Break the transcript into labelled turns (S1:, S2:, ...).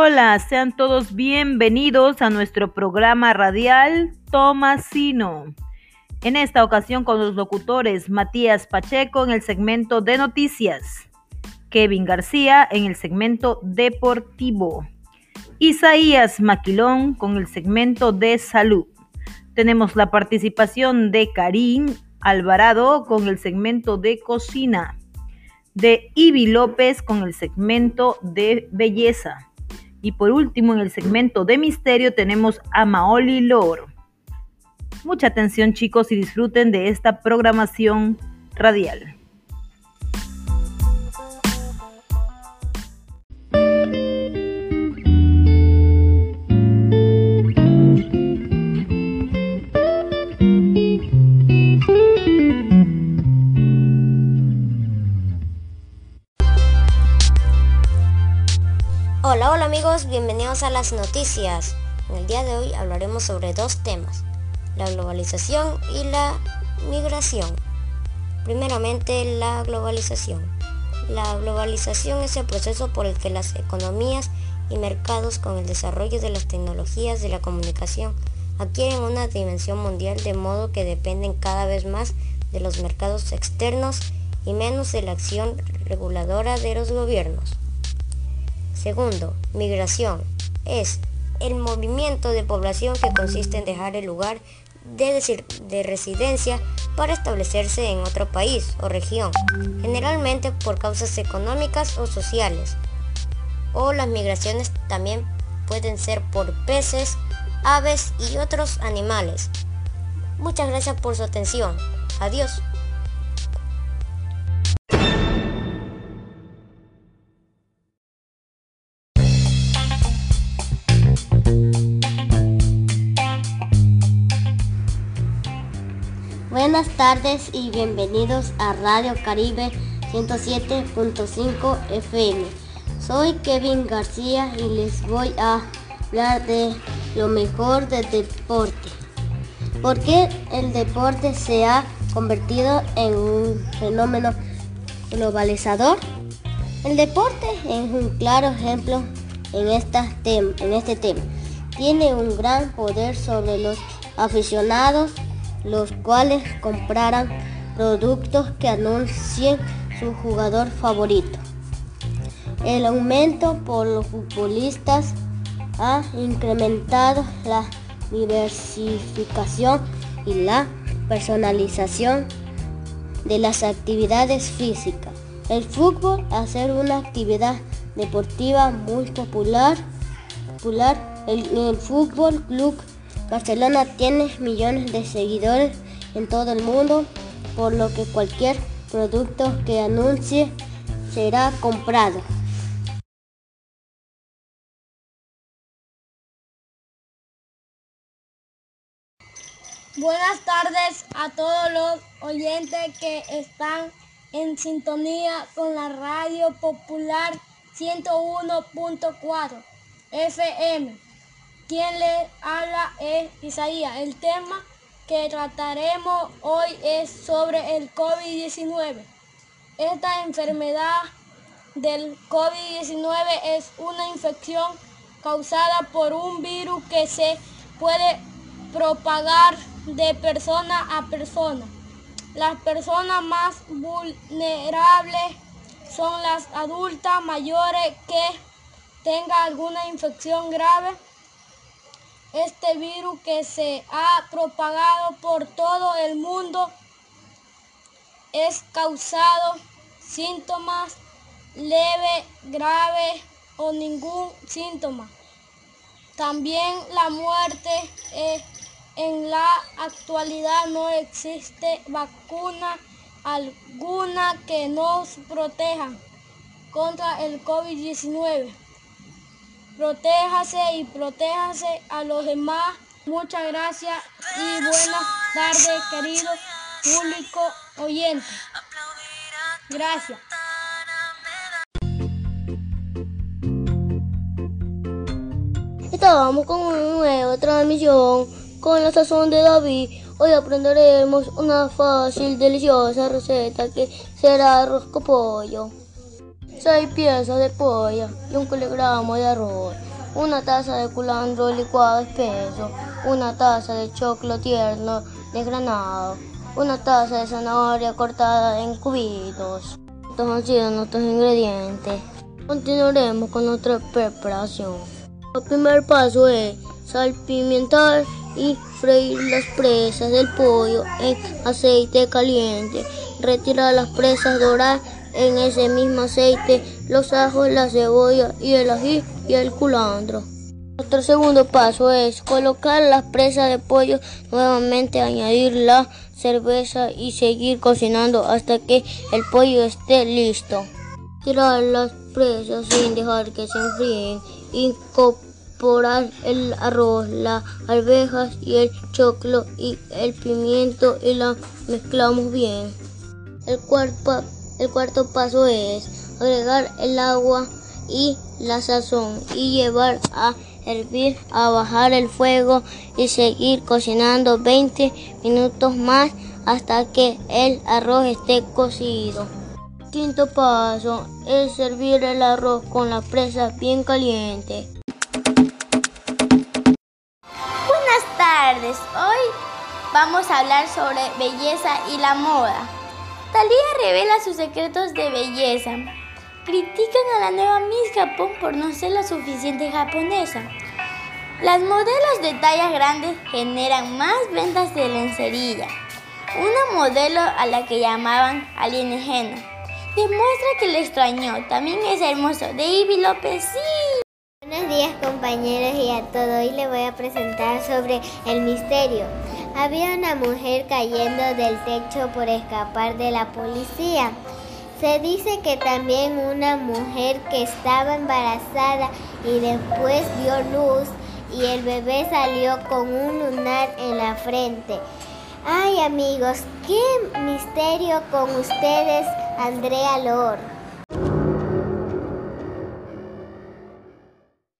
S1: Hola, sean todos bienvenidos a nuestro programa radial Tomasino. En esta ocasión con los locutores Matías Pacheco en el segmento de noticias, Kevin García en el segmento deportivo, Isaías Maquilón con el segmento de salud. Tenemos la participación de Karim Alvarado con el segmento de cocina, de Ivi López con el segmento de belleza y por último, en el segmento de misterio tenemos a Maoli Loro. Mucha atención chicos y disfruten de esta programación radial.
S2: Bienvenidos a las noticias. En el día de hoy hablaremos sobre dos temas, la globalización y la migración. Primeramente, la globalización. La globalización es el proceso por el que las economías y mercados con el desarrollo de las tecnologías de la comunicación adquieren una dimensión mundial de modo que dependen cada vez más de los mercados externos y menos de la acción reguladora de los gobiernos. Segundo, migración. Es el movimiento de población que consiste en dejar el lugar de, de, residencia para establecerse en otro país o región, generalmente por causas económicas o sociales. O las migraciones también pueden ser por peces, aves y otros animales. Muchas gracias por su atención. Adiós.
S3: Buenas tardes y bienvenidos a Radio Caribe 107.5 FM. Soy Kevin García y les voy a hablar de lo mejor del deporte. ¿Por qué el deporte se ha convertido en un fenómeno globalizador? El deporte es un claro ejemplo en, en este tema. Tiene un gran poder sobre los aficionados los cuales comprarán productos que anuncien su jugador favorito. El aumento por los futbolistas ha incrementado la diversificación y la personalización de las actividades físicas. El fútbol, a ser una actividad deportiva muy popular, el Fútbol Club Barcelona tiene millones de seguidores en todo el mundo, por lo que cualquier producto que anuncie será comprado.
S4: Buenas tardes a todos los oyentes que están en sintonía con la radio popular 101.4 FM. Quien le habla es Isaías. El tema que trataremos hoy es sobre el COVID-19. Esta enfermedad del COVID-19 es una infección causada por un virus que se puede propagar de persona a persona. Las personas más vulnerables son las adultas mayores que tengan alguna infección grave este virus que se ha propagado por todo el mundo es causado síntomas leve, grave o ningún síntoma. También la muerte. Eh, en la actualidad no existe vacuna alguna que nos proteja contra el COVID-19 protéjase y protéjase a los demás. Muchas gracias y buenas tardes, querido público oyente. Gracias.
S5: Estábamos con una nueva transmisión con la sazón de David. Hoy aprenderemos una fácil, deliciosa receta que será arroz con pollo. 6 piezas de pollo y un kilogramo de arroz. una taza de culantro licuado espeso, una taza de choclo tierno desgranado, una taza de zanahoria cortada en cubitos. Estos han sido nuestros ingredientes. Continuaremos con nuestra preparación. El primer paso es salpimentar y freír las presas del pollo en aceite caliente. Retirar las presas, dorar en ese mismo aceite los ajos, la cebolla y el ají y el culantro. Nuestro segundo paso es colocar las presas de pollo, nuevamente añadir la cerveza y seguir cocinando hasta que el pollo esté listo. Tirar las presas sin dejar que se enfríen. Incorporar el arroz, las alvejas y el choclo y el pimiento y la mezclamos bien. El cuarto, el cuarto paso es agregar el agua y la sazón y llevar a hervir, a bajar el fuego y seguir cocinando 20 minutos más hasta que el arroz esté cocido. Quinto paso es servir el arroz con la presa bien caliente.
S6: Buenas tardes, hoy vamos a hablar sobre belleza y la moda. Talía revela sus secretos de belleza. Critican a la nueva Miss Japón por no ser lo suficiente japonesa. Las modelos de tallas grandes generan más ventas de lencería. Una modelo a la que llamaban alienígena demuestra que le extrañó. También es hermoso. David López, sí.
S7: Buenos días compañeros y a todo. Hoy les voy a presentar sobre el misterio. Había una mujer cayendo del techo por escapar de la policía. Se dice que también una mujer que estaba embarazada y después dio luz y el bebé salió con un lunar en la frente. Ay amigos, qué misterio con ustedes, Andrea Lor.